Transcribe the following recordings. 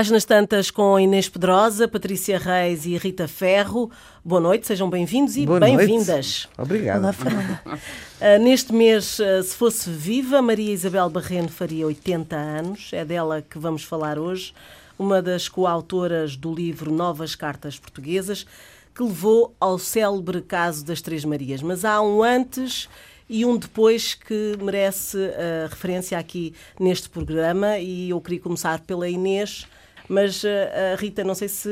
páginas tantas com Inês Pedrosa, Patrícia Reis e Rita Ferro. Boa noite, sejam bem-vindos e bem-vindas. Obrigado. Olá, uh, neste mês, uh, se fosse viva, Maria Isabel Barreno faria 80 anos. É dela que vamos falar hoje. Uma das coautoras do livro Novas Cartas Portuguesas, que levou ao célebre caso das Três Marias. Mas há um antes e um depois que merece uh, referência aqui neste programa e eu queria começar pela Inês. Mas, uh, Rita, não sei se,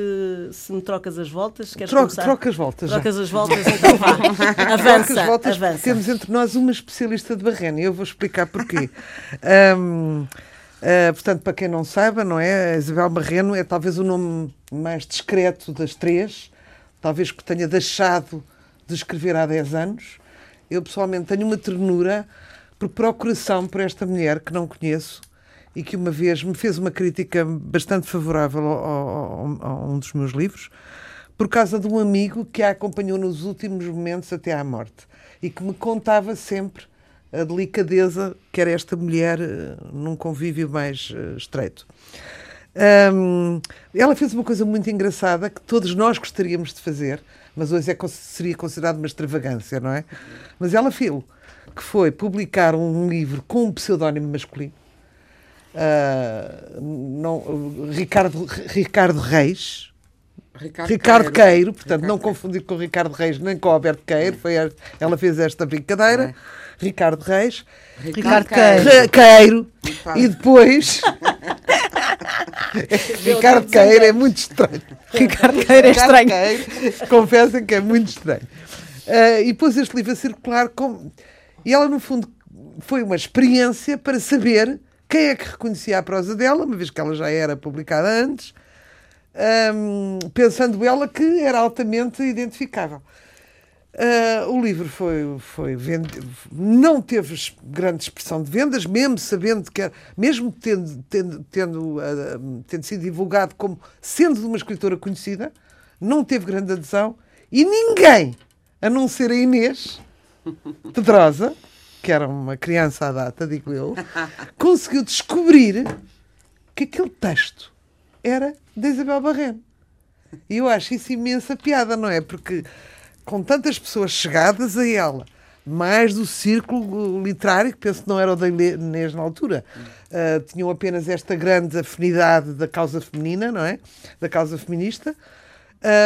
se me trocas as voltas. Queres Troca, começar? Troca as voltas. Trocas já. as voltas, então vá. avança, voltas, avança. Temos entre nós uma especialista de barrena e eu vou explicar porquê. um, uh, portanto, para quem não saiba, não é? A Isabel Barreno é talvez o nome mais discreto das três, talvez que tenha deixado de escrever há 10 anos. Eu pessoalmente tenho uma ternura por procuração por esta mulher que não conheço e que uma vez me fez uma crítica bastante favorável a um dos meus livros, por causa de um amigo que a acompanhou nos últimos momentos até à morte e que me contava sempre a delicadeza que era esta mulher uh, num convívio mais uh, estreito. Um, ela fez uma coisa muito engraçada que todos nós gostaríamos de fazer, mas hoje é, seria considerado uma extravagância, não é? Mas ela fez, que foi publicar um livro com um pseudónimo masculino, uh, não, Ricardo, Ricardo Reis, Ricardo, Ricardo Queiro, Queiro portanto, Ricardo não confundir com Ricardo Reis nem com Alberto Queiro, foi, ela fez esta brincadeira. É. Ricardo Reis, Ricardo, Ricardo Queiro, Queiro e depois Ricardo Queiro é muito estranho. Ricardo Queiro é estranho. confessem que é muito estranho. Uh, e pôs este livro a circular com... e ela, no fundo, foi uma experiência para saber quem é que reconhecia a prosa dela, uma vez que ela já era publicada antes, um, pensando ela que era altamente identificável. Uh, o livro foi, foi não teve grande expressão de vendas, mesmo sabendo que, mesmo tendo, tendo, tendo, uh, tendo sido divulgado como sendo de uma escritora conhecida, não teve grande adesão e ninguém, a não ser a Inês Pedrosa, que era uma criança à data, digo eu, conseguiu descobrir que aquele texto era de Isabel Barreno. E eu acho isso imensa piada, não é? Porque com tantas pessoas chegadas a ela, mais do círculo literário, que penso que não era o da Inês na altura, uh, tinham apenas esta grande afinidade da causa feminina, não é? Da causa feminista,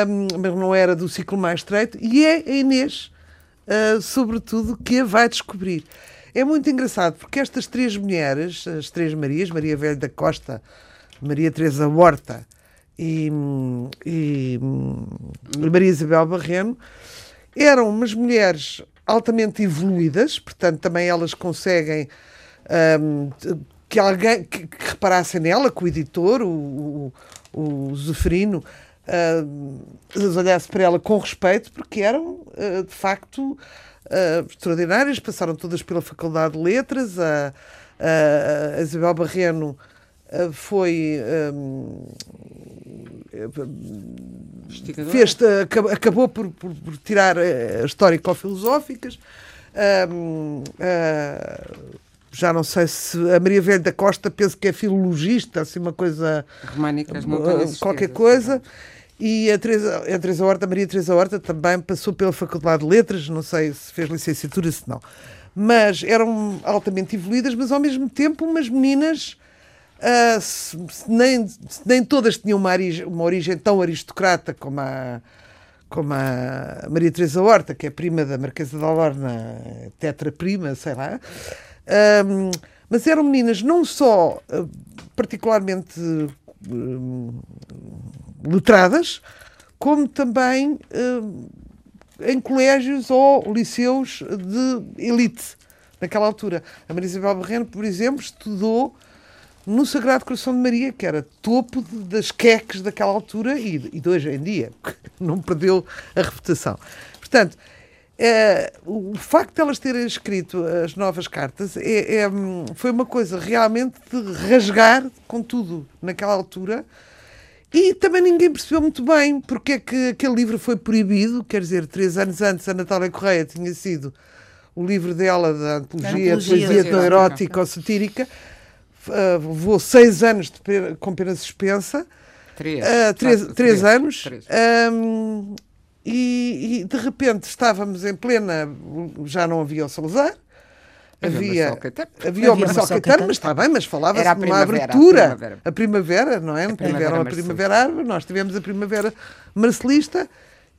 um, mas não era do ciclo mais estreito, e é a Inês, uh, sobretudo, que a vai descobrir. É muito engraçado, porque estas três mulheres, as três Marias, Maria Velha da Costa, Maria Teresa Horta e, e, e Maria Isabel Barreno, eram umas mulheres altamente evoluídas, portanto, também elas conseguem um, que alguém que, que, reparasse nela, que o editor, o, o, o Zeferino, uh, olhasse para ela com respeito, porque eram, uh, de facto, uh, extraordinárias, passaram todas pela Faculdade de Letras, a, a, a Isabel Barreno foi um, fez, acabou por, por, por tirar histórico-filosóficas. Uh, já não sei se a Maria Velha da Costa penso que é filologista, assim uma coisa. Românicas, uh, qualquer coisa. E a, Teresa, a Teresa Horta, a Maria Teresa Horta também passou pela Faculdade de Letras, não sei se fez licenciatura, se não. Mas eram altamente evoluídas, mas ao mesmo tempo umas meninas Uh, se, se nem, se nem todas tinham uma, origem, uma origem tão aristocrata como a, como a Maria Teresa Horta, que é prima da Marquesa da Lorna, tetra-prima, sei lá. Um, mas eram meninas não só uh, particularmente uh, letradas, como também uh, em colégios ou liceus de elite naquela altura. A Maria Isabel Barreno, por exemplo, estudou no Sagrado Coração de Maria, que era topo de, das queques daquela altura e, e de hoje em dia, não perdeu a reputação. Portanto, é, o facto de elas terem escrito as novas cartas é, é, foi uma coisa realmente de rasgar com tudo naquela altura. E também ninguém percebeu muito bem porque é que aquele livro foi proibido. Quer dizer, três anos antes, a Natália Correia tinha sido o livro dela da antologia, antologia poesia erótica ou satírica uh, levou seis anos de pena, com pena suspensa. Três. Uh, três, três, três, anos. Três. Um, e, e, de repente estávamos em plena. Já não havia o Salazar. Havia, havia o Marcelo Caetano, mas está bem, mas falava-se de uma abertura. A primavera. a primavera, não é? A tiveram a Primavera Árvore, nós tivemos a Primavera Marcelista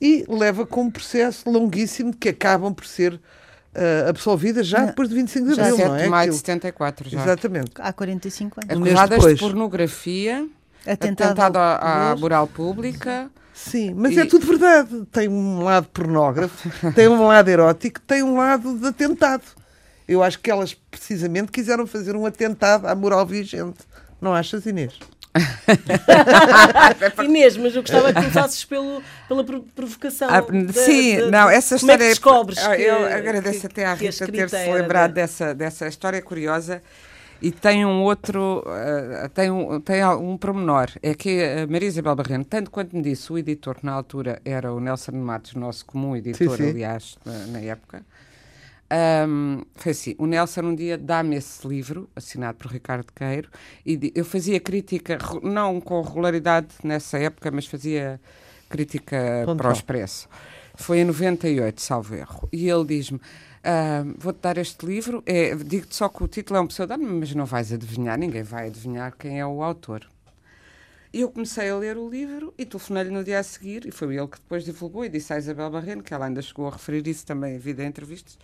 e leva com um processo longuíssimo que acabam por ser uh, absolvidas já não. depois de 25 de abril, não é? de maio de 74, já. Exatamente. Há 45 anos. Acusadas de pornografia, atentado, atentado à, à moral pública. Sim, mas e... é tudo verdade. Tem um lado pornógrafo, tem um lado erótico, tem um lado de atentado. Eu acho que elas precisamente quiseram fazer um atentado à moral vigente. Não achas, Inês? Inês, mas eu gostava que começasses pelo, pela provocação. Ah, da, sim, da, não, essa história. Como é que descobres eu, eu agradeço que, até à Rita ter-se lembrado dessa, dessa história curiosa. E tem um outro, uh, tem, um, tem um promenor, é que a Maria Isabel Barreno, tanto quanto me disse, o editor na altura era o Nelson Matos, nosso comum editor, sim, sim. aliás, na, na época, um, foi assim, o Nelson um dia dá-me esse livro, assinado por Ricardo Queiro, e eu fazia crítica, não com regularidade nessa época, mas fazia crítica Ponto para o Expresso. Foi em 98, salvo erro. E ele diz-me, uh, vou-te dar este livro, é, digo-te só que o título é um pseudónimo, mas não vais adivinhar, ninguém vai adivinhar quem é o autor. E eu comecei a ler o livro e telefonei-lhe no dia a seguir, e foi ele que depois divulgou e disse à Isabel Barreno, que ela ainda chegou a referir isso também em vida em entrevistas,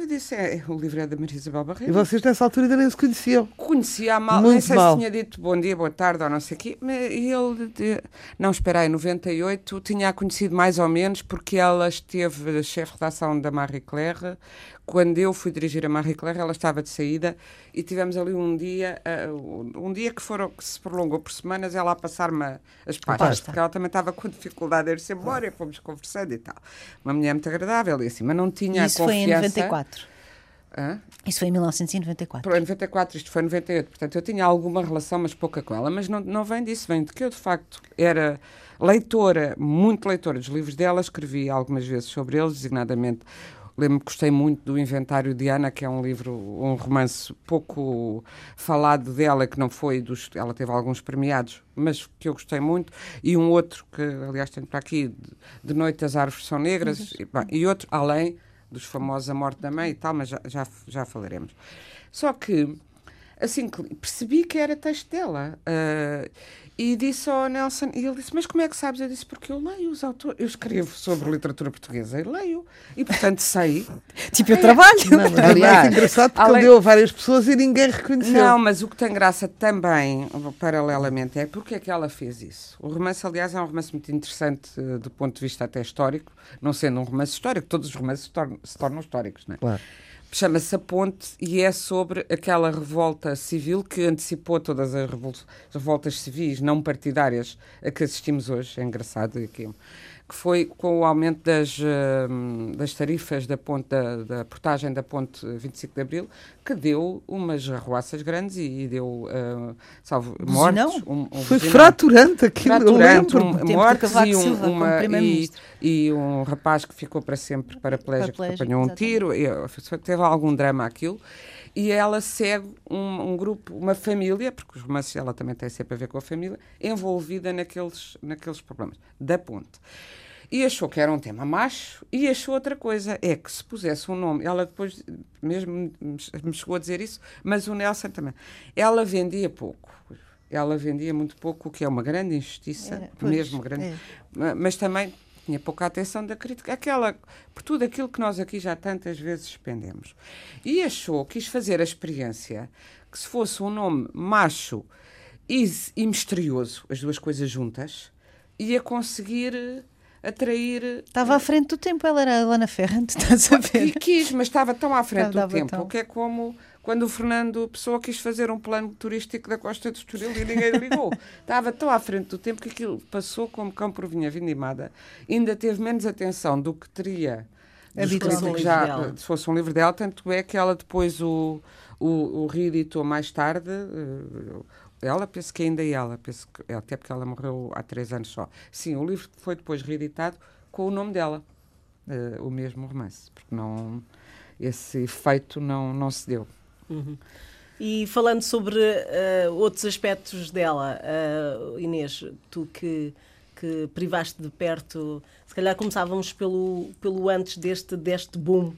eu disse, é, o livro é da Maria Isabel Barreiro. E vocês nessa altura ainda nem se conheciam? Conhecia mal, Muito nem sei mal. se tinha dito bom dia, boa tarde ou não sei o quê. E ele, não, em 98 tinha a conhecido mais ou menos porque ela esteve chefe de redação da Marie Claire, quando eu fui dirigir a Marie Claire, ela estava de saída e tivemos ali um dia, uh, um dia que, foram, que se prolongou por semanas, ela a passar-me as pastas, porque ela também estava com dificuldade de ir-se embora e fomos conversando e tal. Uma mulher muito agradável e assim, mas não tinha Isso a confiança... foi em 94. Hã? Isso foi em 1994. Em 94, isto foi em 98. Portanto, eu tinha alguma relação, mas pouca com ela. Mas não, não vem disso, vem de que eu, de facto, era leitora, muito leitora dos livros dela, escrevi algumas vezes sobre eles, designadamente Lembro-me que gostei muito do Inventário de Ana, que é um livro, um romance pouco falado dela, que não foi dos. Ela teve alguns premiados, mas que eu gostei muito. E um outro, que aliás tenho para aqui, de, de Noite as Árvores São Negras, e, bem, e outro, além dos famosos A Morte da Mãe e tal, mas já, já, já falaremos. Só que assim que percebi que era texto dela. Uh, e disse ao Nelson, e ele disse, mas como é que sabes? Eu disse, porque eu leio os autores, eu escrevo sobre literatura portuguesa e leio, e portanto sei. tipo, eu é. trabalho. Não, mas é Aliás, é engraçado porque além... ele deu a várias pessoas e ninguém reconheceu. Não, mas o que tem graça também, paralelamente, é porque é que ela fez isso. O romance, aliás, é um romance muito interessante uh, do ponto de vista até histórico, não sendo um romance histórico, todos os romances se tornam, se tornam históricos, não é? Claro chama-se A Ponte e é sobre aquela revolta civil que antecipou todas as revoltas civis não partidárias a que assistimos hoje. É engraçado aqui que foi com o aumento das, uh, das tarifas da, ponte, da, da, portagem da ponte 25 de Abril, que deu umas arruaças grandes e, e deu, uh, salvo, mortes. Um, um foi fraturante aquilo, fraturante, um, mortes e, um, uma, e, e, um rapaz que ficou para sempre paraplégico, que apanhou um tiro, e, teve algum drama aquilo e ela segue um, um, grupo, uma família, porque os romances ela também tem sempre a ver com a família, envolvida naqueles, naqueles problemas da ponte. E achou que era um tema macho e achou outra coisa, é que se pusesse um nome, ela depois mesmo me chegou a dizer isso, mas o Nelson também, ela vendia pouco. Ela vendia muito pouco, o que é uma grande injustiça, era, pois, mesmo grande. É. Mas também tinha pouca atenção da crítica, aquela, por tudo aquilo que nós aqui já tantas vezes expendemos. E achou, quis fazer a experiência que se fosse um nome macho e, e misterioso, as duas coisas juntas, ia conseguir atrair. Estava à frente do tempo, ela era a Lana Ferrante, estás a ver? Quis, mas estava tão à frente do tempo, tão... que é como quando o Fernando Pessoa quis fazer um plano turístico da Costa do Estoril e ninguém ligou. Estava tão à frente do tempo que aquilo passou como cão por vinha vindimada. Ainda teve menos atenção do que teria já, se fosse um livro dela, tanto é que ela depois o, o, o reeditou mais tarde, uh, ela, penso que ainda é ela, penso que, até porque ela morreu há três anos só. Sim, o livro foi depois reeditado com o nome dela, uh, o mesmo romance, porque não, esse efeito não, não se deu. Uhum. E falando sobre uh, outros aspectos dela, uh, Inês, tu que, que privaste de perto, se calhar começávamos pelo, pelo antes deste, deste boom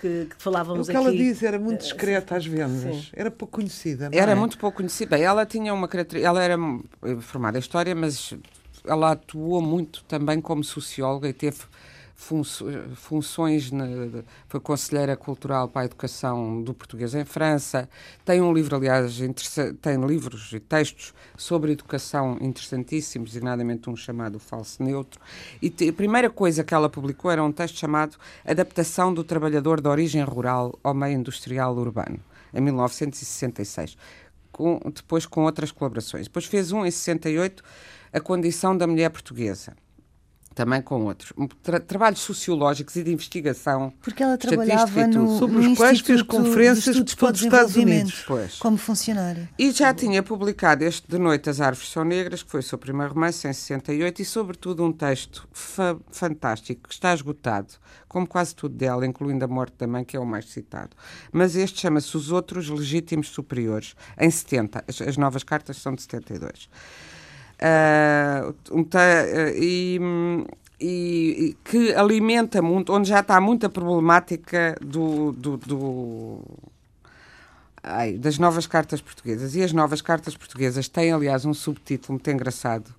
que, que falávamos aqui. O que aqui. ela diz era muito discreta às vendas, Sim. era pouco conhecida. era é? muito pouco conhecida. Ela tinha uma característica, ela era formada em História, mas ela atuou muito também como socióloga e teve funções, na, foi conselheira cultural para a educação do português em França, tem um livro, aliás, tem livros e textos sobre educação interessantíssimos, designadamente um chamado Falso Neutro, e a primeira coisa que ela publicou era um texto chamado Adaptação do Trabalhador de Origem Rural ao Meio Industrial Urbano, em 1966, com, depois com outras colaborações. Depois fez um em 68, A Condição da Mulher Portuguesa também com outros. Tra trabalhos sociológicos e de investigação. Porque ela trabalhava no, sobre os quais fez conferências de todos os Estados Unidos. Pois. Como funcionária. E já tinha publicado este De Noite as Árvores São Negras, que foi o seu primeiro romance, em 68, e sobretudo um texto fa fantástico, que está esgotado, como quase tudo dela, incluindo A Morte da Mãe, que é o mais citado. Mas este chama-se Os Outros Legítimos Superiores, em 70. As, as novas cartas são de 72. Um, uh, e, e, que alimenta muito, onde já está muita problemática do, do, do ai, das novas cartas portuguesas. E as novas cartas portuguesas têm, aliás, um subtítulo muito engraçado,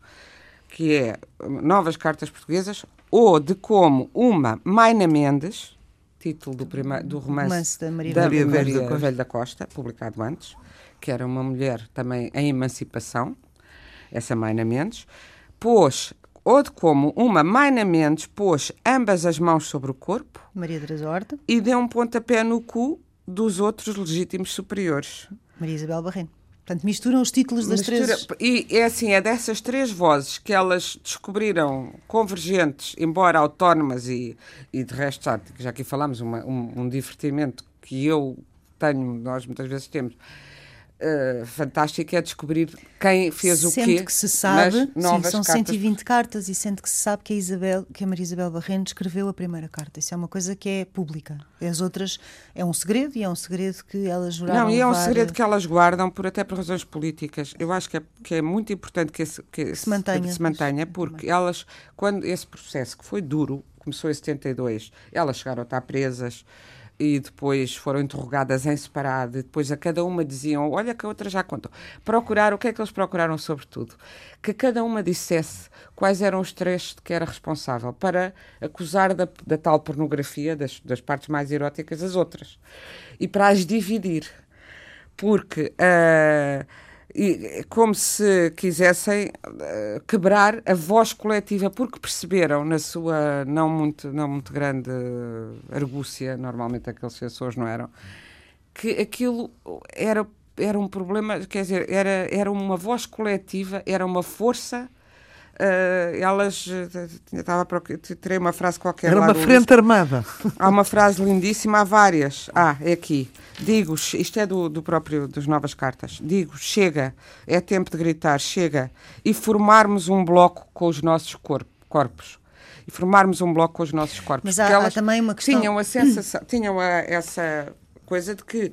que é Novas Cartas Portuguesas, ou de como uma Maina Mendes, título do, prima, do romance, romance da Maria, da Maria, Maria Velho da Costa, publicado antes, que era uma mulher também em emancipação, essa Maina Mendes, pôs, ou de como uma Maina Mendes pôs ambas as mãos sobre o corpo Maria Teresa Horta e deu um pontapé no cu dos outros legítimos superiores. Maria Isabel Barreno. Portanto, misturam os títulos das Mistura, três. E é assim, é dessas três vozes que elas descobriram convergentes, embora autónomas e, e de resto, já, já aqui falámos, uma, um, um divertimento que eu tenho, nós muitas vezes temos, uh, fantástico é descobrir quem fez sendo o quê. que se sabe, sim, são cartas. 120 cartas e sendo que se sabe que a, Isabel, que a Maria Isabel Barreno escreveu a primeira carta. Isso é uma coisa que é pública. As outras é um segredo e é um segredo que elas juraram Não, e é um segredo que elas guardam por até por razões políticas. Eu acho que é, que é muito importante que, esse, que, se mantenha, que se mantenha porque elas, quando esse processo que foi duro, começou em 72, elas chegaram a estar presas, e depois foram interrogadas em separado, e depois a cada uma diziam, olha que a outra já contou. Procurar, o que é que eles procuraram sobretudo? Que cada uma dissesse quais eram os trechos de que era responsável para acusar da, da tal pornografia, das, das partes mais eróticas, as outras. E para as dividir. Porque... Uh, e, como se quisessem uh, quebrar a voz coletiva, porque perceberam na sua não muito, não muito grande argúcia, normalmente aqueles sensores não eram, que aquilo era, era um problema, quer dizer, era, era uma voz coletiva, era uma força Uh, elas estava terei uma frase qualquer era uma frente armada. Há uma frase lindíssima há várias. Ah é aqui digo isto é do, do próprio das novas cartas. Digo chega é tempo de gritar chega. E formarmos um bloco com os nossos corp corpos. E formarmos um bloco com os nossos corpos. Mas há, há também uma questão tinham a sensação tinham a, essa coisa de que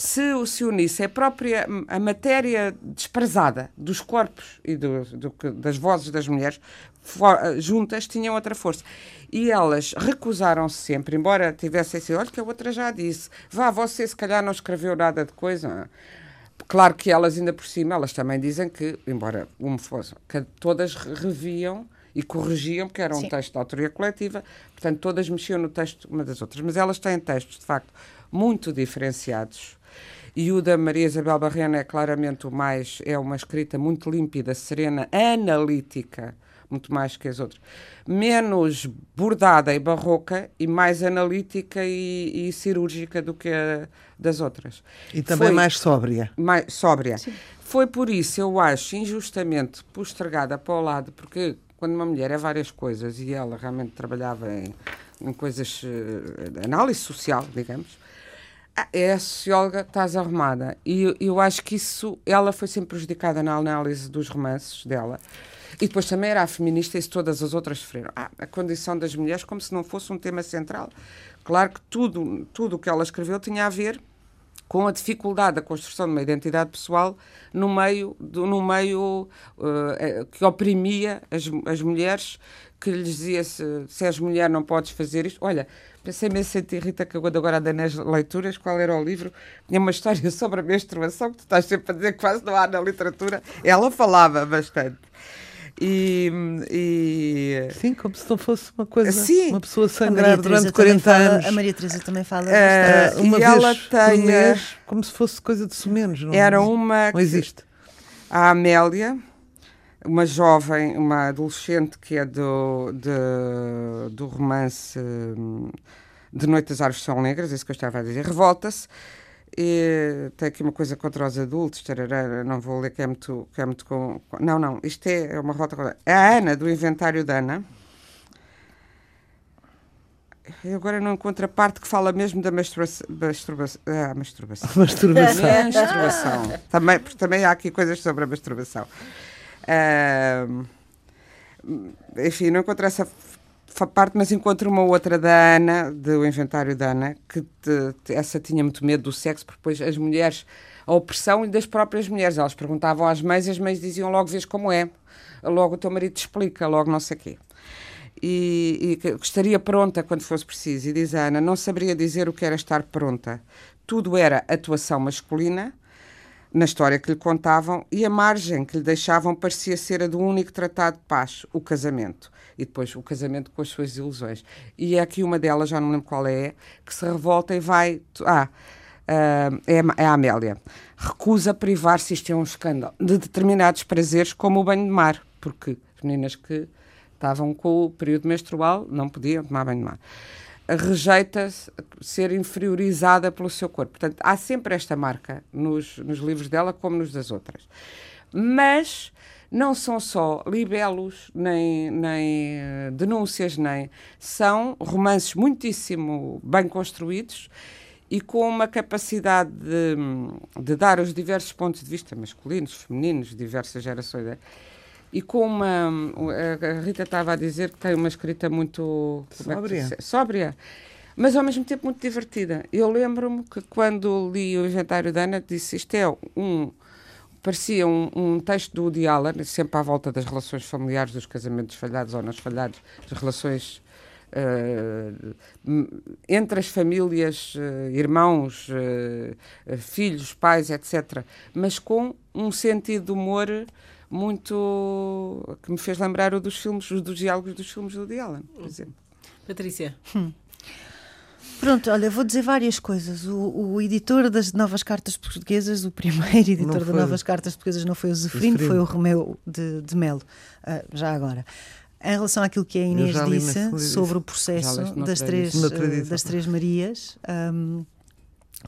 se o se unisse a própria a matéria desprezada dos corpos e do, do, das vozes das mulheres for, juntas tinham outra força e elas recusaram-se sempre embora tivessem sido olha que a outra já disse vá você se calhar não escreveu nada de coisa claro que elas ainda por cima elas também dizem que embora uma fosse que todas reviam e corrigiam, porque era um Sim. texto de autoria coletiva, portanto, todas mexiam no texto uma das outras. Mas elas têm textos, de facto, muito diferenciados e o da Maria Isabel Barrena é claramente o mais, é uma escrita muito límpida, serena, analítica, muito mais que as outras. Menos bordada e barroca e mais analítica e, e cirúrgica do que a das outras. E também Foi mais sóbria. Mais sóbria. Sim. Foi por isso, eu acho, injustamente postergada para o lado, porque quando uma mulher é várias coisas e ela realmente trabalhava em, em coisas, uh, análise social, digamos, é a socióloga, estás arrumada. E eu acho que isso, ela foi sempre prejudicada na análise dos romances dela. E depois também era a feminista e todas as outras sofreram. Ah, a condição das mulheres como se não fosse um tema central. Claro que tudo tudo o que ela escreveu tinha a ver com a dificuldade da construção de uma identidade pessoal no meio, do, no meio uh, que oprimia as, as mulheres, que lhes dizia se, se és mulher não podes fazer isto. Olha, pensei imenso em ti, Rita, que agora a nas leituras, qual era o livro? Tinha uma história sobre a menstruação, que tu estás sempre a dizer que quase não há na literatura. Ela falava bastante. E, e, Sim, como se não fosse uma coisa, Sim. uma pessoa sangrar durante 40 fala, anos. A Maria Teresa também fala uh, uma vez ela tem, mês, como se fosse coisa de sumenos. Não, era uma não existe. A Amélia, uma jovem, uma adolescente que é do, de, do romance hum, de Noite das Árvores São Negras, é isso que eu estava a dizer, revolta-se e tem aqui uma coisa contra os adultos, tarará, não vou ler que é muito. Que é muito com, não, não, isto é, é uma revolta contra. É a Ana, do Inventário da Ana. Eu agora não encontro a parte que fala mesmo da masturbação. masturbação ah, masturbação. masturbação. masturbação. também, porque também há aqui coisas sobre a masturbação. Uh, enfim, não encontro essa parte, mas encontro uma outra da Ana, do inventário da Ana, que te, essa tinha muito medo do sexo, porque depois as mulheres, a opressão das próprias mulheres, elas perguntavam às mães e as mães diziam logo, vês como é, logo o teu marido te explica, logo não sei o quê. E, e estaria pronta quando fosse preciso. E diz a Ana, não saberia dizer o que era estar pronta. Tudo era atuação masculina, na história que lhe contavam, e a margem que lhe deixavam parecia ser a do único tratado de paz, o casamento. E depois o casamento com as suas ilusões. E é aqui uma delas, já não lembro qual é, que se revolta e vai. Ah, uh, é, é a Amélia. Recusa privar-se, isto é um escândalo, de determinados prazeres, como o banho de mar, porque as meninas que estavam com o período menstrual não podiam tomar banho de mar rejeita ser inferiorizada pelo seu corpo. Portanto, há sempre esta marca nos, nos livros dela, como nos das outras. Mas não são só libelos, nem, nem uh, denúncias, nem. São romances muitíssimo bem construídos e com uma capacidade de, de dar os diversos pontos de vista masculinos, femininos, diversas gerações. E com uma. A Rita estava a dizer que tem uma escrita muito. É sóbria. É sóbria. Mas ao mesmo tempo muito divertida. Eu lembro-me que quando li o Inventário da Ana, disse isto é um. Parecia um, um texto do Woody Allen, sempre à volta das relações familiares, dos casamentos falhados ou não falhados, das relações Uh, entre as famílias, uh, irmãos, uh, filhos, pais, etc., mas com um sentido de humor muito. que me fez lembrar o dos filmes, dos diálogos dos filmes do Woody Allen, por exemplo. Patrícia. Hum. Pronto, olha, vou dizer várias coisas. O, o, editor das Novas Cartas Portuguesas, o primeiro editor das Novas Cartas Portuguesas não foi o Zeferino, foi o Romeu de, de Melo, uh, já agora. Em relação àquilo que a Inês disse sobre o processo das três, das três Marias, um,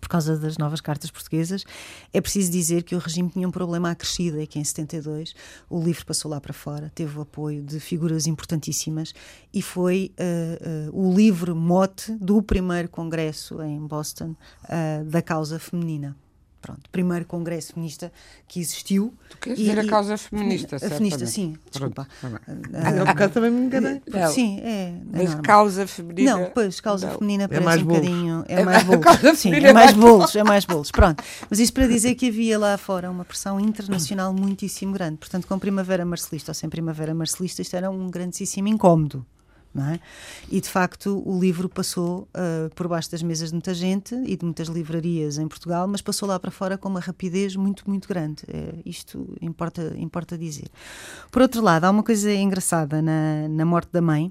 por causa das novas cartas portuguesas, é preciso dizer que o regime tinha um problema acrescido, é que em 72 o livro passou lá para fora, teve o apoio de figuras importantíssimas e foi uh, uh, o livro mote do primeiro congresso em Boston uh, da causa feminina pronto, primeiro congresso feminista que existiu. Tu queres dizer a causa feminista, A feminista, sim, desculpa. Ah, um bocado também me enganei. Sim, é. Mas causa feminina. Não, pois, causa não. feminina é parece é mais um bolos. bocadinho. É, é mais bolos. Sim, é mais bolos, é mais bolos. Pronto. Mas isso para dizer que havia lá fora uma pressão internacional muitíssimo grande. Portanto, com Primavera Marcelista ou sem Primavera Marcelista, isto era um grandíssimo incómodo. É? E de facto o livro passou uh, por baixo das mesas de muita gente e de muitas livrarias em Portugal, mas passou lá para fora com uma rapidez muito, muito grande. Uh, isto importa, importa dizer. Por outro lado, há uma coisa engraçada na, na Morte da Mãe,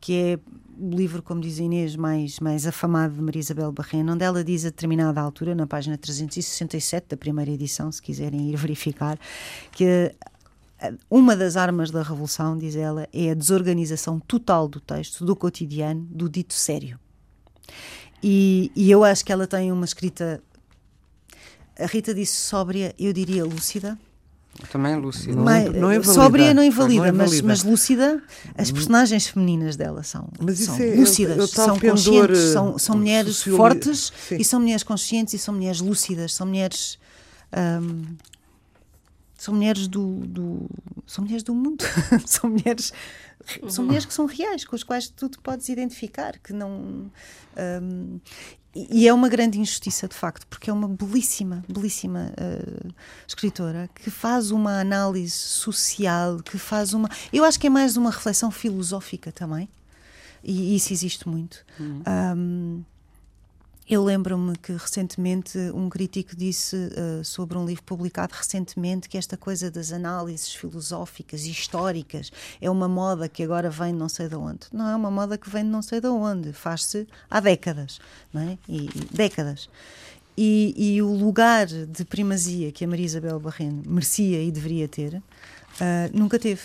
que é o livro, como diz a Inês, mais, mais afamado de Maria Isabel Barreno, onde ela diz a determinada altura, na página 367 da primeira edição, se quiserem ir verificar, que uma das armas da revolução, diz ela, é a desorganização total do texto, do cotidiano, do dito sério. E, e eu acho que ela tem uma escrita. A Rita disse sóbria, eu diria lúcida. Também lúcida. Mas, não é sóbria não invalida, não mas, mas lúcida, as personagens femininas dela são, são é, lúcidas, eu, eu são conscientes, são, são mulheres fortes sim. e são mulheres conscientes e são mulheres lúcidas, são mulheres. Um, são mulheres do, do são mulheres do mundo são mulheres são mulheres que são reais com as quais tu te podes identificar que não um, e é uma grande injustiça, de facto, porque é uma belíssima, belíssima uh, escritora que faz uma análise social, que faz uma. Eu acho que é mais uma reflexão filosófica também, e isso existe muito. Uhum. Um, eu lembro-me que recentemente um crítico disse uh, sobre um livro publicado recentemente que esta coisa das análises filosóficas e históricas é uma moda que agora vem de não sei de onde. Não é uma moda que vem de não sei de onde, faz-se há décadas, não é? E, e décadas. E, e, o lugar de primazia que a Maria Isabel Barreno merecia e deveria ter, uh, nunca teve.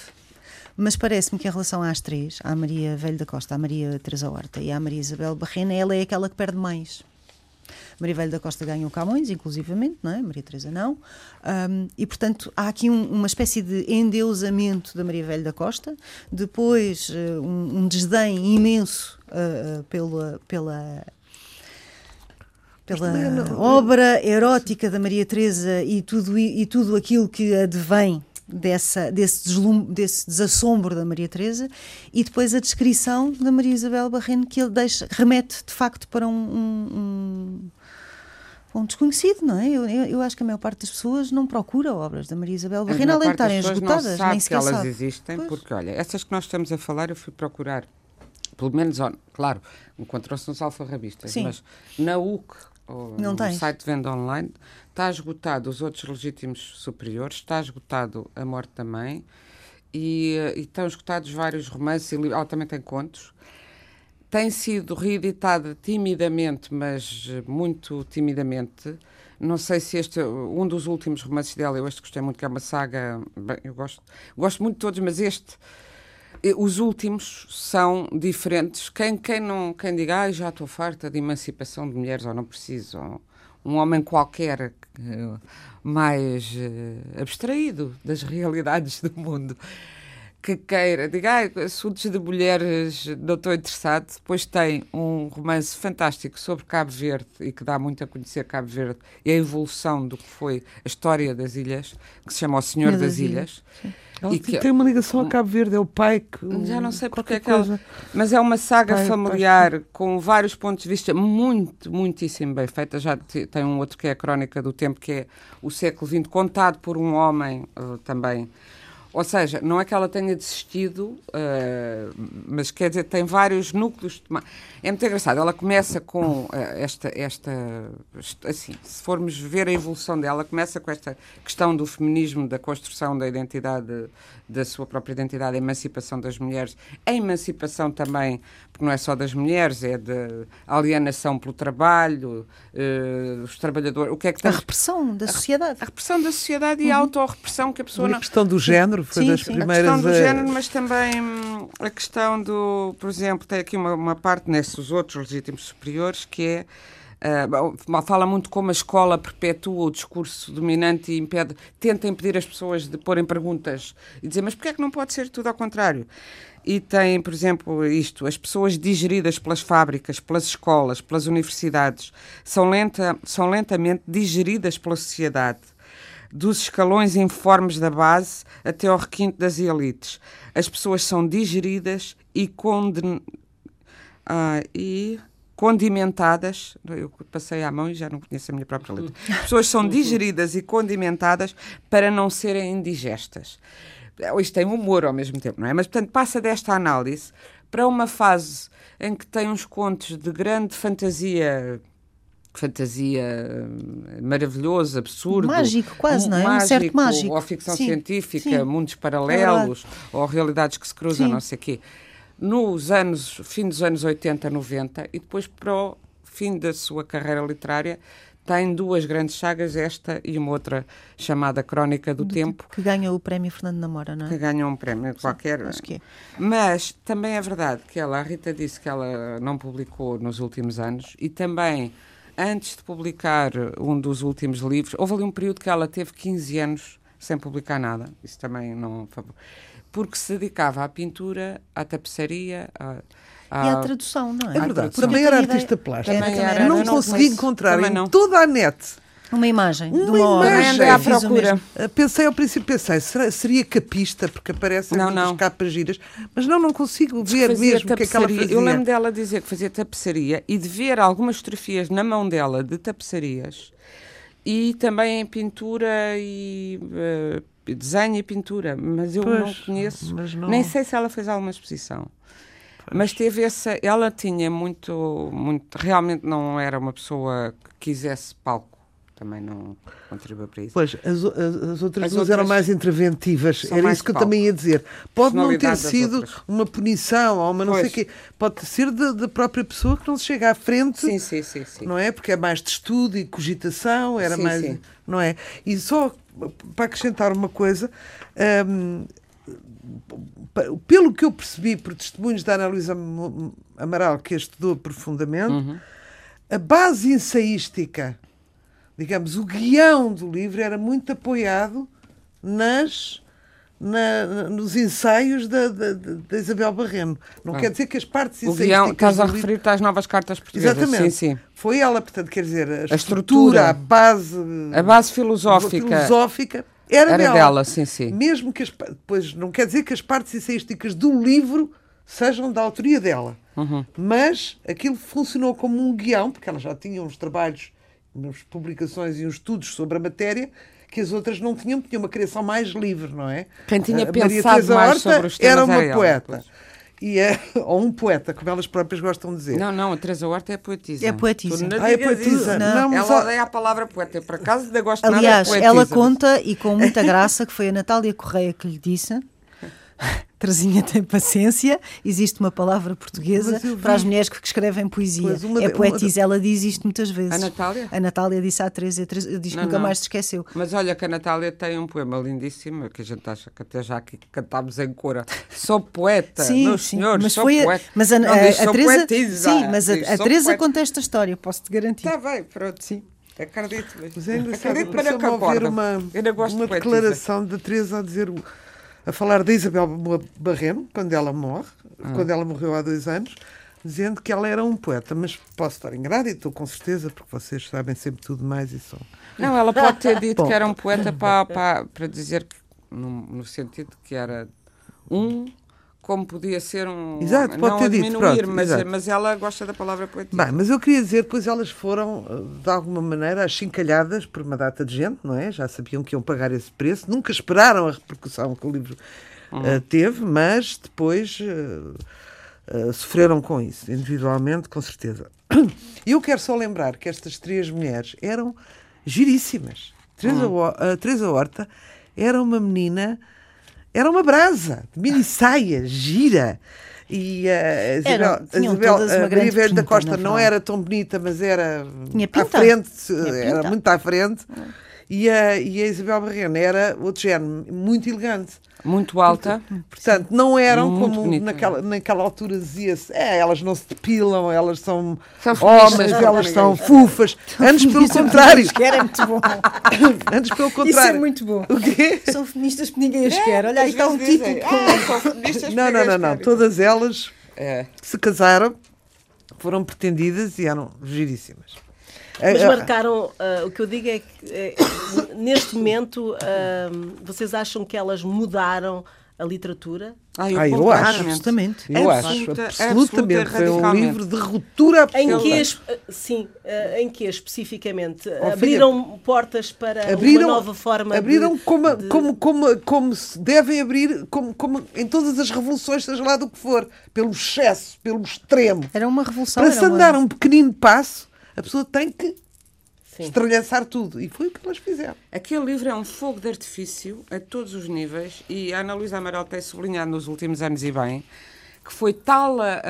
Mas parece-me que em relação às três, à Maria Velho da Costa, à Maria Teresa Horta e à Maria Isabel Barreno, ela é aquela que perde mais Maria Velho da Costa ganhou Camões, inclusivamente, não é? Maria Teresa não. Um, e, portanto, há aqui um, uma espécie de endeusamento da Maria Velho da Costa, depois uh, um, um, desdém imenso uh, pela, pela pela obra erótica da Maria Teresa e tudo, e tudo aquilo que advém dessa, desse, deslum, desse desassombro da Maria Teresa e depois a descrição da Maria Isabel Barreno que ele deixa, remete de facto para um, um, um desconhecido, não é? Eu, eu, eu, acho que a maior parte das pessoas não procura obras da Maria Isabel Barreno, além de estarem esgotadas, nem sequer que elas sabe. existem, pois. porque olha, essas que nós estamos a falar eu fui procurar, pelo menos, claro, encontrou-se nos alfarrabistas, Sim. mas na UC, ou não no tens. site de venda online, está esgotado os outros legítimos superiores, está esgotado a morte da mãe e, e estão esgotados vários romances e livros, oh, também tem contos tem sido reeditada timidamente, mas muito timidamente. Não sei se este, um dos últimos romances dela, eu este gostei muito, que é uma saga, bem, eu gosto, gosto muito de todos, mas este, os últimos são diferentes. Quem, quem, não, quem diga, ah, já estou farta de emancipação de mulheres, ou não preciso, ou um homem qualquer mais uh, abstraído das realidades do mundo que queira, diga, ah, assuntos de mulheres não estou interessado. Depois tem um romance fantástico sobre Cabo Verde e que dá muito a conhecer Cabo Verde e a evolução do que foi a história das ilhas, que se chama O Senhor das, das, Ilhas. Ilhas. e que, tem uma ligação a Cabo Verde, é o pai que. Já não sei porque é que ela, Mas é uma saga pai, familiar pai. com vários pontos de vista muito, muitíssimo bem feita. Já tem um outro que é a Crónica do Tempo, que é o século XX, contado por um homem uh, também ou seja, não é que ela tenha desistido, uh, mas quer dizer, tem vários núcleos. É muito engraçado. Ela começa com uh, esta, esta. Assim, se formos ver a evolução dela, começa com esta questão do feminismo, da construção da identidade, da sua própria identidade, a emancipação das mulheres, a emancipação também, porque não é só das mulheres, é de alienação pelo trabalho, uh, os trabalhadores. O que é que tem... A repressão da sociedade. A, repressão da sociedade e a uhum. autorrepressão que a pessoa. A questão do género foi sim, das sim. primeiras. A questão do género, mas também hum, a questão do, por exemplo, tem aqui uma, uma parte nesses outros legítimos superiores que é Uh, fala muito como a escola perpetua o discurso dominante e impede, tenta impedir as pessoas de porem perguntas e dizer, mas porquê é que não pode ser tudo ao contrário? E tem, por exemplo, isto: as pessoas digeridas pelas fábricas, pelas escolas, pelas universidades, são, lenta, são lentamente digeridas pela sociedade dos escalões informes da base até ao requinte das elites. As pessoas são digeridas e, conden... ah, e condimentadas. Eu passei à mão e já não conheço a minha própria letra. As pessoas são digeridas e condimentadas para não serem indigestas. Isto tem humor ao mesmo tempo, não é? Mas, portanto, passa desta análise para uma fase em que tem uns contos de grande fantasia fantasia hum, maravilhoso, absurdo. Mágico, quase, um, não é? Mágico, um certo mágico. Ou ficção sim, científica, sim. mundos paralelos, é ou realidades que se cruzam, sim. não sei o quê. Nos anos, fim dos anos 80, 90, e depois para o fim da sua carreira literária, tem duas grandes sagas, esta e uma outra chamada Crónica do, do Tempo. Que ganhou o prémio Fernando Namora, não é? Que ganhou um prémio qualquer. Acho que é. Mas também é verdade que ela, a Rita disse que ela não publicou nos últimos anos e também antes de publicar um dos últimos livros, houve ali um período que ela teve 15 anos sem publicar nada. Isso também não. Porque se dedicava à pintura, à tapeçaria, à, à... E à tradução, não é? É verdade. Também era artista plástica. Também era, não, não consegui encontrar em não. toda a net Uma imagem uma de uma imagem. à procura. Uh, pensei ao princípio, pensei, será, seria capista, porque aparecem Não, não. capas giras, mas não, não consigo ver Fazia mesmo o que é que ela fazia. Eu lembro dela dizer que fazia tapeçaria e de ver algumas fotografias na mão dela de tapeçarias e também em pintura e eh, desenho e pintura, mas eu não Pois, conheço, mas não- nem sei se ela fez alguma exposição. Mas teve essa, ela tinha muito, muito, realmente não era uma pessoa que quisesse palco, também não contribuiu para isso. Pois, as, as- as outras As duas eram mais interventivas. Era mais isso que eu palco. também ia dizer. Pode não ter sido outras. uma punição ou uma não sei o Pois. quê. Pode ser da própria pessoa que não se chega à frente. Sim, sim, sim, sim. Não é? Porque é mais de estudo e cogitação, era Sim, mais. sim. Não é? E só para acrescentar uma coisa. hum, pelo que eu percebi por testemunhos da Ana Luísa Amaral, que a estudou profundamente, Uhum. a base ensaística, digamos, o guião do livro era muito apoiado nas. na- nos ensaios da, da, da- Isabel Barreno. Não Ah. quer dizer que as partes O guião, estás a referir-te às novas cartas portuguesas. Exatamente. Sim, sim. Foi ela, portanto, quer dizer, a, estrutura, estrutura, a base, A base filosófica filosófica era, era dela. dela, sim, sim. Mesmo que as, pois não quer dizer que as partes ensaísticas do livro sejam da autoria dela, Uhum. mas aquilo funcionou como um guião, porque ela já tinha uns trabalhos, umas publicações e uns estudos sobre a matéria que as outras não tinham, tinha uma criação mais livre, não é? Quem tinha A Maria pensado Teresa mais Horta sobre os temas era uma ela, poeta. pois. E é, ou um poeta, como elas próprias gostam de dizer. Não, não, a Teresa Horta é poetisa. É poetisa. Não Ah, é poetisa. Não, mas ela odeia a palavra poeta. Eu, por acaso, ainda gosto nada Aliás, de poetisa. ela conta, e com muita graça, que foi a Natália Correia que lhe disse. Terezinha tem paciência, existe uma palavra portuguesa Mas para as mulheres que escrevem poesia. Uma é de- poetisa, ela diz isto muitas vezes. A Natália? A Natália disse à Teresa, diz que Não, nunca não. mais se esqueceu. Mas olha que a Natália tem um poema lindíssimo, que a gente acha que até já aqui cantámos em cora. Sou poeta, Sim, meus sim, senhores, mas sou foi a, poeta. mas a, Não a- diz, a Teresa, poetisa. sim, mas a, Diz, a Teresa conta esta história, posso te garantir. Está bem, pronto. Sim. Acredito. Mas é engraçado, Acredito, mas ouvir concordo. uma, Eu ainda gosto uma de poetisa. declaração da Teresa a dizer, o- a falar da Isabel Barreno, quando ela morre, Ah. quando ela morreu há dois anos, dizendo que ela era um poeta, mas posso estar enganada e estou com certeza, porque vocês sabem sempre tudo mais e são. Não, ela pode ter dito Bom. que era um poeta para, para, para dizer que, no, no sentido que era um, como podia ser um. Exato, pode não ter a dito, diminuir, pronto, mas, exato. mas ela gosta da palavra poetisa. Bem, mas eu queria dizer, depois elas foram, de alguma maneira, achincalhadas por uma data de gente, não é? Já sabiam que iam pagar esse preço, nunca esperaram a repercussão que o livro eh, teve, mas depois eh, eh, sofreram com isso, individualmente, com certeza. E eu quero só lembrar que estas três mulheres eram giríssimas. Teresa, a Teresa Horta era uma menina, era uma brasa, mini saia, gira. E a Isabel, Eram- a Isabel a Maria grande Velho da Costa não era tão bonita, mas era à frente, era muito à frente. E a, e a Isabel Barreno era outro género, muito elegante. Muito alta. Portanto, não eram Muito como bonita. naquela, naquela altura dizia-se, é, elas não se depilam, elas são, São homens, elas são fufas. Antes pelo contrário. Que era muito bom. Antes pelo Isso contrário. é muito bom. O quê? São feministas que ninguém as quer. Olha, aí está um tipo dizem, com... "Ah, são feministas Não, não, porque não, não. querem." Todas elas É. que se casaram foram pretendidas e eram giríssimas. Mas Eh, eh, marcaram, ah, o que eu digo é que eh, neste momento ah, vocês acham que elas mudaram a literatura? Ah, eu, Ah, eu acho. Absolutamente. Eu Absoluta- acho, absolutamente. absoluta, Foi um livro de ruptura Em absoluta. que, es- ah, sim, em que especificamente Oh, abriram portas para abriram, uma nova forma abriram de, como, de- como, como, como se devem abrir como, como em todas as revoluções, seja lá do que for, pelo excesso, pelo extremo. Era uma revolução. Para se uma- andar um pequenino passo, a pessoa tem que Sim. estralhaçar tudo. E foi o que elas fizeram. Aquele livro é um fogo de artifício a todos os níveis e a Ana Luísa Amaral tem sublinhado nos últimos anos e bem que foi tal a-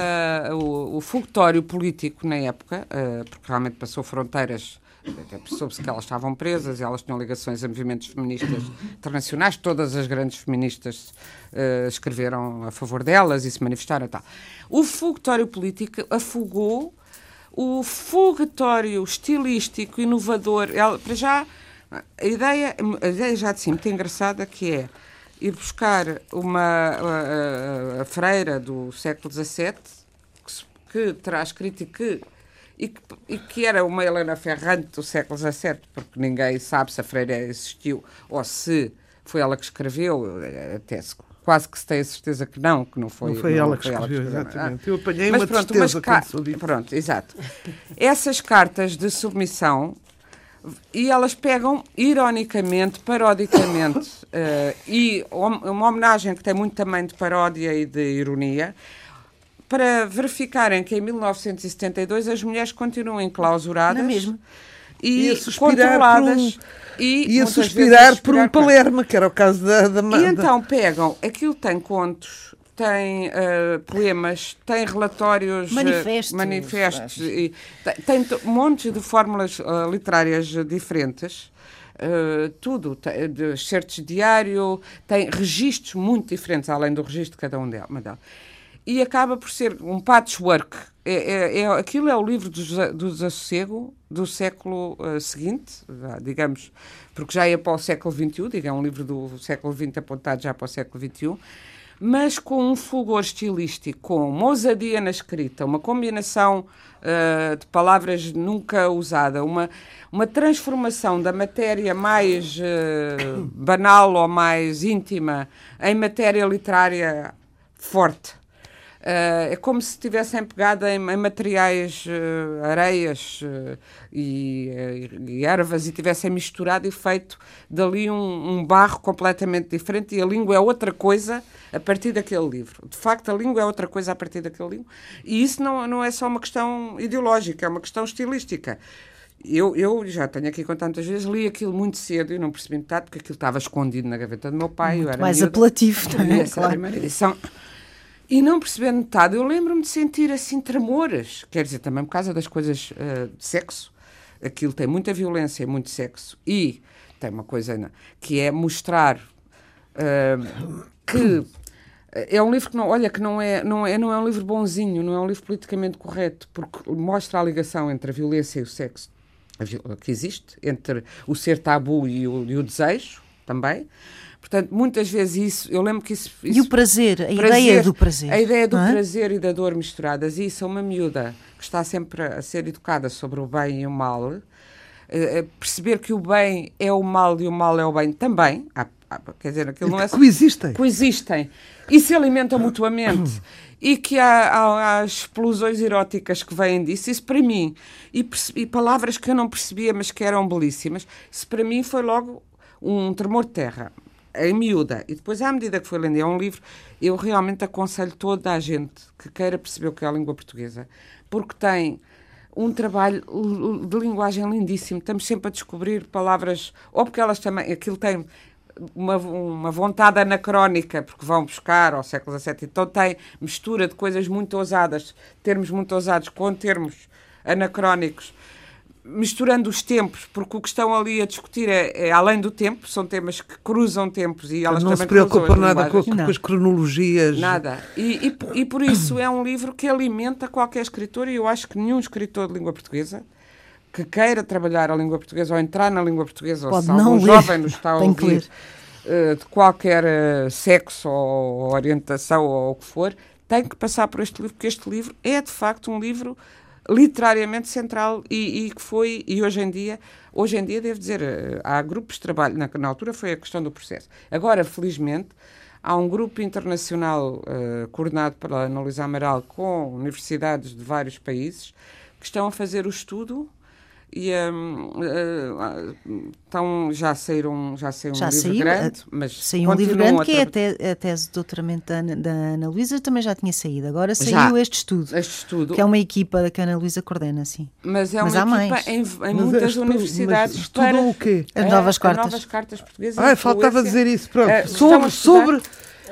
a- o, o fogotório político na época, eh, porque realmente passou fronteiras, até soube-se que elas estavam presas e elas tinham ligações a movimentos feministas internacionais, todas as grandes feministas eh, escreveram a favor delas e se manifestaram e tal. O fogotório político afogou o fogatório estilístico inovador, ela, para já, a ideia, a ideia já de si muito engraçada que é ir buscar uma a, a- a freira do século XVII que, que escrito e que e que, e que era uma Helena Ferrante do século XVII, porque ninguém sabe se a freira existiu ou se foi ela que escreveu, até se quase que se tem a certeza que não, que não foi, não foi, não, ela, que escreveu, ela que escreveu. Exatamente. Ah. Eu apanhei mas uma pronto, tristeza mas ca... Pronto, exato. Essas cartas de submissão e elas pegam ironicamente, parodicamente, uh, e uma homenagem que tem muito também de paródia e de ironia, para verificarem que em 1972 as mulheres continuam enclausuradas. Não é mesmo? E, e controladas. Um, e a suspirar por um Palermo, que era o caso da, da E então pegam, aquilo tem contos, tem uh, poemas, tem relatórios, eh, manifestos, uh, manifestos e, tem, montes de fórmulas uh, literárias diferentes. Uh, tudo, de certos diário, tem registros muito diferentes, além do registro de cada um delas. E acaba por ser um patchwork. É, é, é aquilo é o livro do, do desassossego do século uh, seguinte, digamos, porque já ia para o século XXI, diga, é um livro do século XX apontado já para o século XXI mas com um fulgor estilístico, com uma ousadia na escrita, uma combinação uh, de palavras nunca usada, uma, uma transformação da matéria mais uh, banal ou mais íntima em matéria literária forte. Uh, é como se estivessem pegado em, em materiais, uh, areias uh, e, e, ervas e tivessem misturado e feito dali um, um, barro completamente diferente e a língua é outra coisa a partir daquele livro. De facto, a língua é outra coisa a partir daquele livro. E isso não, não é só uma questão ideológica, é uma questão estilística. Eu, eu já tenho aqui contado tantas vezes, li aquilo muito cedo e não percebi metade porque aquilo estava escondido na gaveta do meu pai. Muito eu era mais apelativo também, essa claro. primeira edição. E não percebendo metade, eu lembro-me de sentir assim tremores, quer dizer, também por causa das coisas uh, de sexo. Aquilo tem muita violência muito sexo. E tem uma coisa que é mostrar uh, que é um livro que não, olha, que não é, não é, não é um livro bonzinho, não é um livro politicamente correto, porque mostra a ligação entre a violência e o sexo que existe, entre o ser tabu e o, e o desejo também. Portanto, muitas vezes isso, eu lembro que isso. isso e o prazer, a prazer, ideia do prazer. A ideia do é? prazer e da dor misturadas. E isso é uma miúda que está sempre a ser educada sobre o bem e o mal. Uh, perceber que o bem é o mal e o mal é o bem também. Há, há, quer dizer, aquilo não é. Coexistem. Coexistem. E se alimentam mutuamente. e que há, há, há, explosões eróticas que vêm disso, isso para mim, e, e, palavras que eu não percebia, mas que eram belíssimas, isso para mim foi logo um tremor de terra em miúda. E depois, à medida que foi lendo, é um livro, eu realmente aconselho toda a gente que queira perceber o que é a língua portuguesa, porque tem um trabalho de linguagem lindíssimo. Estamos sempre a descobrir palavras, ou porque elas também, aquilo tem uma, uma vontade anacrónica, porque vão buscar ao século XVII, então tem mistura de coisas muito ousadas, termos muito ousados com termos anacrónicos misturando os tempos, porque o que estão ali a discutir é, é, além do tempo, são temas que cruzam tempos e elas não se preocupam nada com, com, as cronologias. Nada. E, e, e, por isso é um livro que alimenta qualquer escritor e eu acho que nenhum escritor de língua portuguesa que queira trabalhar a língua portuguesa ou entrar na língua portuguesa Pode ou se algum jovem nos está a ouvir uh, de qualquer uh, sexo ou orientação ou o que for, tem que passar por este livro, porque este livro é de facto um livro literariamente central e, e, que foi, e hoje em dia, hoje em dia devo dizer, eh, há grupos de trabalho, na, na altura foi a questão do processo. Agora, felizmente, há um grupo internacional uh, coordenado pela Ana Luísa Amaral com universidades de vários países que estão a fazer o estudo e um, uh, então já saíram já saiu um já livro saiu, grande mas saiu um livro grande que é a, te, a tese de doutoramento da, da Ana Luísa também já tinha saído. Agora saiu já, este estudo este estudo. que é uma equipa que a Ana Luísa coordena sim. Mas é uma mas equipa mais. em, em muitas universidades para o quê? As novas cartas as novas cartas. portuguesas ah, faltava dizer isso pronto. Uh, sobre, sobre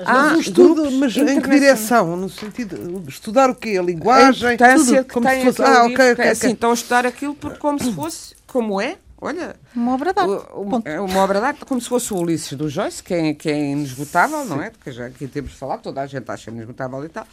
ah, estudo, mas em que direção? No sentido estudar o quê? A linguagem? A tudo, como se fosse. Ah, ok, ok. É assim, estão a estudar aquilo por, como se fosse, como é, olha. Uma obra de arte. É uma obra de arte, como se fosse o Ulisses do Joyce, que é, que é inesgotável, não é? Porque já aqui temos falar, toda a gente acha inesgotável e tal.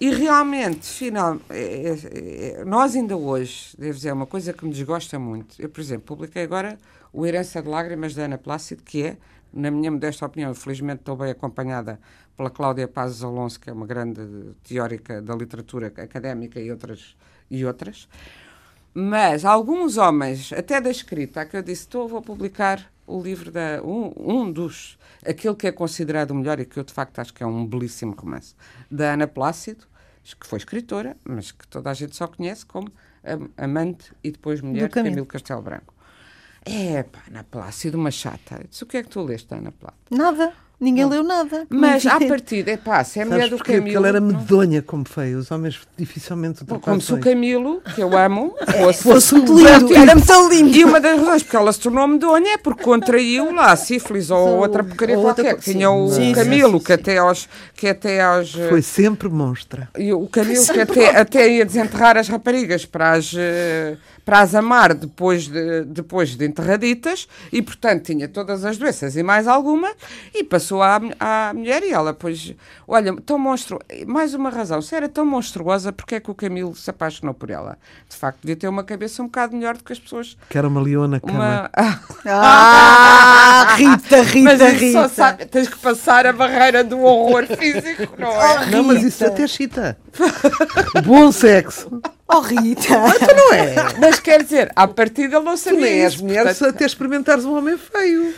E realmente, final, é, é, é, nós ainda hoje, devo dizer, é uma coisa que me desgosta muito. Eu, por exemplo, publiquei agora o Herança de Lágrimas da Ana Plácido, que é na minha modesta opinião, felizmente estou bem acompanhada pela Cláudia Pazes Alonso, que é uma grande teórica da literatura académica e outras, e outras Mas alguns homens, até da escrita, que eu disse, estou, vou publicar o livro da um, um dos aquele que é considerado o melhor e que eu de facto acho que é um belíssimo romance da Ana Plácido, que foi escritora, mas que toda a gente só conhece como amante e depois mulher de Camilo Castelo Branco. É, pá, Ana Plácido, uma chata. Disse, o que é que tu leste, Ana Plácido? Nada. Ninguém não. leu nada. Mas à partida, é pá, se é mulher do porquê? Camilo. Porque ela era medonha como feio. Os homens dificilmente Bom, Como se o Camilo, que eu amo, fosse, fosse lindo. Era muito lindo. E uma das razões porque ela se tornou medonha é porque contraiu lá sífilis ou outra porcaria ou qualquer. Outra... Tinha o sim, Camilo, sim, sim, que até aos. Que até aos Foi eh, sempre monstra. E o Camilo que até, até ia desenterrar as raparigas para as. Uh, para as amar depois de, depois de enterraditas e, portanto, tinha todas as doenças e mais alguma e passou à, à mulher e ela, pois, olha, tão monstruosa, mais uma razão, se era tão monstruosa, porque é que o Camilo se apaixonou por ela? De facto, devia ter uma cabeça um bocado melhor do que as pessoas. Que era uma leona cama. Uma... Ah, Rita, Rita, mas Rita. Sabe, tens que passar a barreira do horror físico, não é? Oh, não, mas isso até chita. Bom sexo. Oh, Rita! Mas tu não é. Mas quer dizer, à partida não sabia. Tu nem és mulher portanto... até experimentares um homem feio.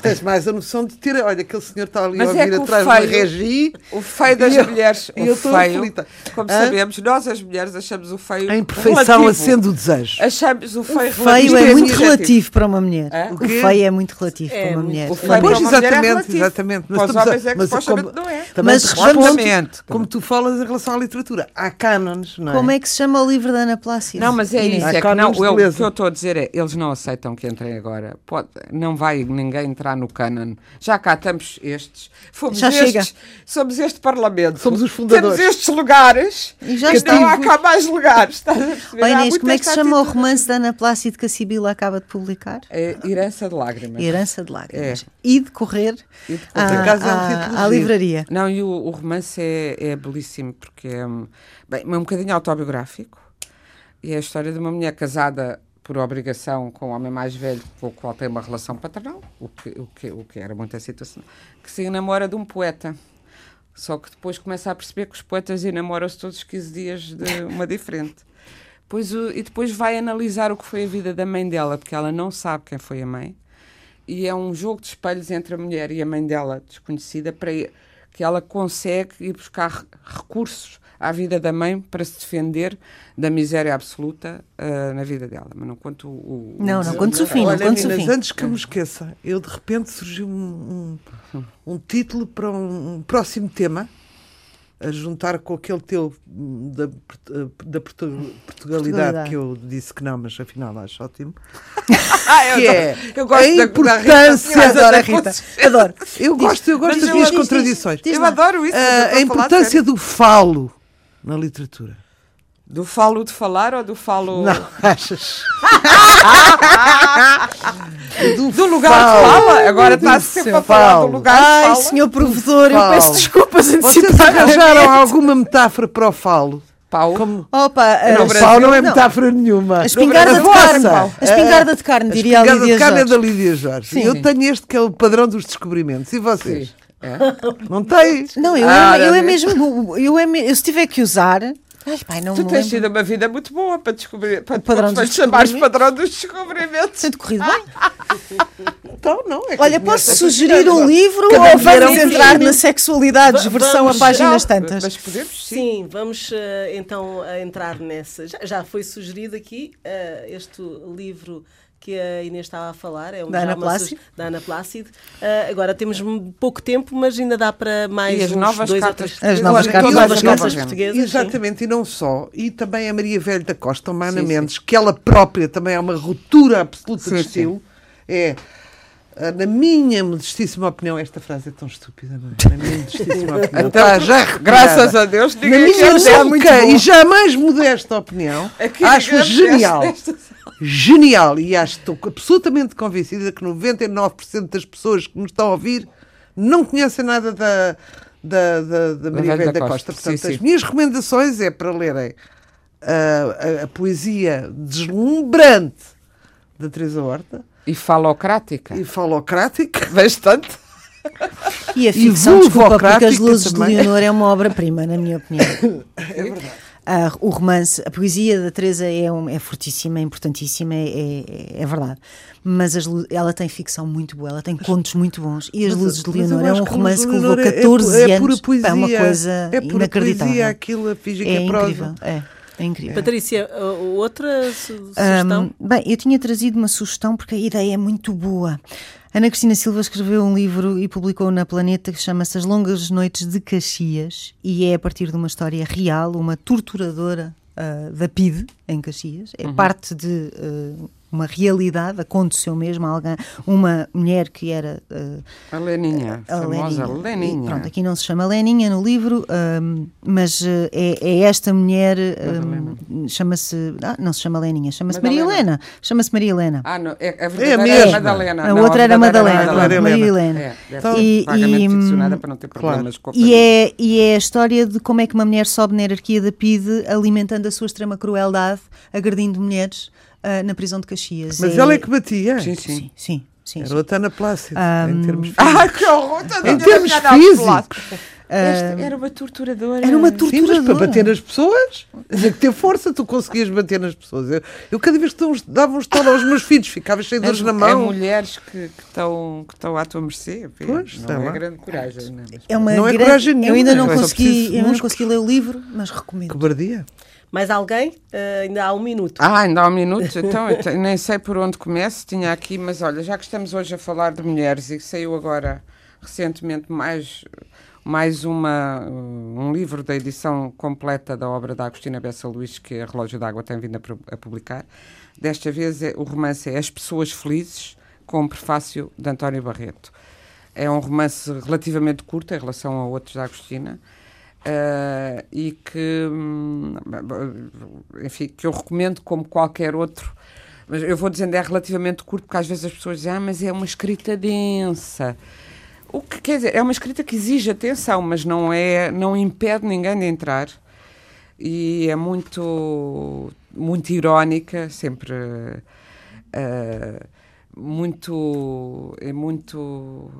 Tens mais a noção de ter. Olha, aquele senhor está ali Mas a ouvir é atrás feio, da regi. O feio das eu, mulheres. o feio, como Hã? sabemos, nós as mulheres achamos o feio. A imperfeição acende o desejo. Achamos o feio, o feio é muito relativo para uma mulher. O, feio é muito relativo é, para uma mulher. O feio pois, exatamente, é exatamente. Mas para os homens é que mas, como, não é. Mas como tu falas em relação à literatura, há cânones, não é? Como é que se chama o livro da Ana Plácida? Não, mas é isso. É que não, o que eu estou a dizer é, eles não aceitam que entrem agora. Pode, não vai ninguém entrar no canon já cá estamos estes. Fomos já estes, chega. Somos este Parlamento. Somos os fundadores. Temos estes lugares. E já que não há cá mais lugares. Estás? Oh, Inês, como é que se chama o romance da Ana Plácido que a Sibila acaba de publicar? É Herança de Lágrimas. Herança de Lágrimas. É. E de correr, e de correr. À, à, à, livraria. Não, e o, o romance é, é belíssimo porque é, bem, é um bocadinho autobiográfico. E é a história de uma mulher casada por obrigação com o homem mais velho com o qual tem uma relação paternal, o que, o que, o que era muita situação, que se enamora de um poeta. Só que depois começa a perceber que os poetas enamoram-se todos os 15 dias de uma diferente. Pois, e depois vai analisar o que foi a vida da mãe dela, porque ela não sabe quem foi a mãe. E é um jogo de espelhos entre a mulher e a mãe dela, desconhecida, para que ela consegue ir buscar recursos à vida da mãe para se defender da miséria absoluta uh, na vida dela. Mas não conto o. o não, não conto o fim, não conto o fim. Antes que eu me esqueça, eu de repente surgiu um, um, um título para um, um próximo tema a juntar com aquele teu da, da Portugalidade que eu disse que não, mas afinal acho ótimo. ah, que é eu gosto a importância da, Rita, adoro a Rita. Adoro. Eu gosto, eu gosto das minhas contradições. eu adoro isso. Uh, a importância do falo na literatura. Do falo de falar ou do falo. Não, achas? do, do, lugar falo. de fala? Agora está sempre a falar do lugar Ai, de fala. Ai, senhor provedor, eu peço desculpas antecipadas. Vocês arranjaram alguma metáfora para o falo? Pau. Como... Opa, não, uh, pau não é metáfora não. nenhuma. A espingarda de carne. A espingarda de carne, diria a Lídia Jorge. A espingarda de carne é da Lídia Jorge. Sim. Eu tenho este que é o padrão dos descobrimentos. E vocês? É. Não tens? Não, eu, ah, é, eu é mesmo. Eu, é, eu se tiver que usar, Ai, pai, não tu tens tido uma vida muito boa para descobrir, para padrão dos chamares padrão dos descobrimentos. Tem corrido bem? então, não. É Olha, posso sugerir um livro ou vamos entrar na sexualidade, versão a páginas tantas? Mas podemos, sim. sim vamos uh, então entrar nessa. Já, já, foi sugerido aqui uh, este livro que a Inês estava a falar, é um da Ana Plácido. Da Ana Plácido. Uh, agora temos pouco tempo, mas ainda dá para mais e as novas dois cartas, as novas cartas, novas cartas portuguesas. Exatamente, sim. e não só. E também a Maria Velho da Costa, Mana Mendes, que ela própria também é uma ruptura absoluta sim, de estilo. Sim. É na minha modestíssima opinião, esta frase é tão estúpida, não é? Na minha modestíssima opinião. então, tá já graças a Deus, na minha nunca e jamais modesta opinião, acho genial. Genial. E acho, estou absolutamente convencida que 99% das pessoas que nos estão a ouvir não conhecem nada da, da, da, da Maria Velha da, Costa. Costa. Portanto, sim, as sim. minhas recomendações é para lerem a, a, a poesia deslumbrante da Teresa Horta e falocrática. E falocrática. Bastante. E a ficção, e desculpa, porque As Luzes também. de Leonor é uma obra-prima, na minha opinião. É verdade. o romance, a poesia da Teresa é, um, é fortíssima, é importantíssima, é, é, é verdade. Mas as, ela tem ficção muito boa, ela tem contos muito bons. E As mas, Luzes de Leonor é um romance que levou 14 é, é, anos. Poesia, é uma coisa é inacreditável. Poesia, aquilo, a fingir que é, é prosa. É. É incrível. Patrícia, outra sugestão? Um, bem, eu tinha trazido uma sugestão porque a ideia é muito boa. Ana Cristina Silva escreveu um livro e publicou na Planeta que chama-se As Longas Noites de Caxias e é a partir de uma história real, uma torturadora uh, da PIDE em Caxias. É uhum. parte de uh, uma realidade, aconteceu mesmo alguém, uma mulher que era uh, a Leninha, a famosa Leninha. Leninha. E, pronto, aqui não se chama Leninha no livro, um, mas uh, é, é, esta mulher, um, chama-se, ah, não se chama Leninha, chama-se Maria Helena, chama-se Maria Helena. Ah, não, é, a verdadeira é, a Madalena. A outra era Madalena, Madalena, Maria Helena. É, então, e, e, ficcionada para não ter problemas claro. com a e é, e é a história de como é que uma mulher sobe na hierarquia da PIDE alimentando a sua extrema crueldade, agredindo mulheres uh, na prisão de Caxias. Mas é... ela é que batia? Sim, sim. sim, sim, sim Era outra Ana Plácido, um... em termos físicos. Ah, que horror! Em termos físicos. Esta era uma torturadora. Era uma torturadora. Sim, mas para bater nas pessoas, tinha que ter força, tu conseguias bater nas pessoas. Eu, eu cada vez que dava um estalo aos meus filhos, ficava cheio de dores na mão. É mulheres que, estão, que estão à tua mercê. Pois, não é grande coragem. Não, é, uma não é grande, coragem nenhuma. Eu ainda não, consegui, eu não consegui ler o livro, mas recomendo. Cobardia. Mais alguém? Uh, ainda há um minuto. Ah, ainda há um minuto. Então, nem sei por onde começo. Tinha aqui, mas olha, já que estamos hoje a falar de mulheres e saiu agora recentemente mais, mais uma, um livro da edição completa da obra da Agostina Bessa Luís, que a Relógio d'Água tem vindo a publicar. Desta vez é, o romance é As Pessoas Felizes, com o prefácio de António Barreto. É um romance relativamente curto em relação a outros da Agostina Uh, e que, hum, enfim, que eu recomendo como qualquer outro. Mas eu vou dizendo é relativamente curto, porque às vezes as pessoas dizem, ah, mas é uma escrita densa. O que quer dizer, é uma escrita que exige atenção, mas não é, não impede ninguém de entrar. E é muito, muito irónica, sempre uh, muito, é muito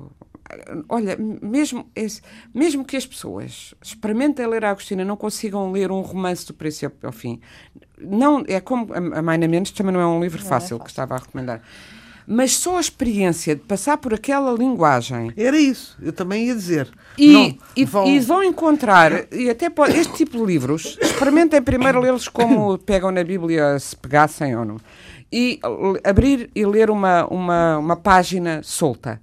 olha, mesmo, esse, mesmo que as pessoas experimentem ler a Agostina, não consigam ler um romance do princípio ao fim, não, é como a Maina Mendes também não é um livro fácil, é fácil, que estava a recomendar. Mas só a experiência de passar por aquela linguagem. Era isso, eu também ia dizer. E, não, e, vão... e vão encontrar, e até pode, este tipo de livros, experimentem primeiro lê-los como pegam na Bíblia, se pegassem ou não. E abrir e ler uma, uma, uma página solta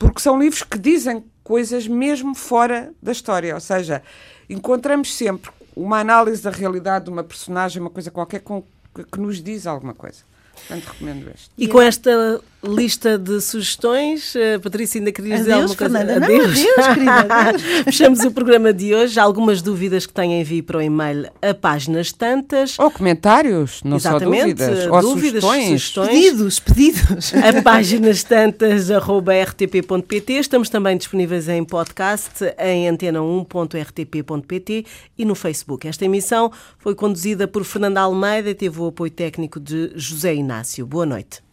porque são livros que dizem coisas mesmo fora da história, ou seja, encontramos sempre uma análise da realidade de uma personagem, uma coisa qualquer com, que nos diz alguma coisa. Portanto, recomendo este. E com esta lista de sugestões. Uh, Patrícia, ainda queria dizer alguma coisa? Fernanda. Adeus, não, adeus querida. Adeus. Fechamos o programa de hoje. Algumas dúvidas que têm envie para o e-mail a páginas tantas. Ou comentários, não Exatamente, só dúvidas. Ou dúvidas, sugestões. sugestões. Pedidos, pedidos. A páginas tantas.rtp.pt. Estamos também disponíveis em podcast em antena1.rtp.pt e no Facebook. Esta emissão foi conduzida por Fernanda Almeida e teve o apoio técnico de José Inácio. Boa noite.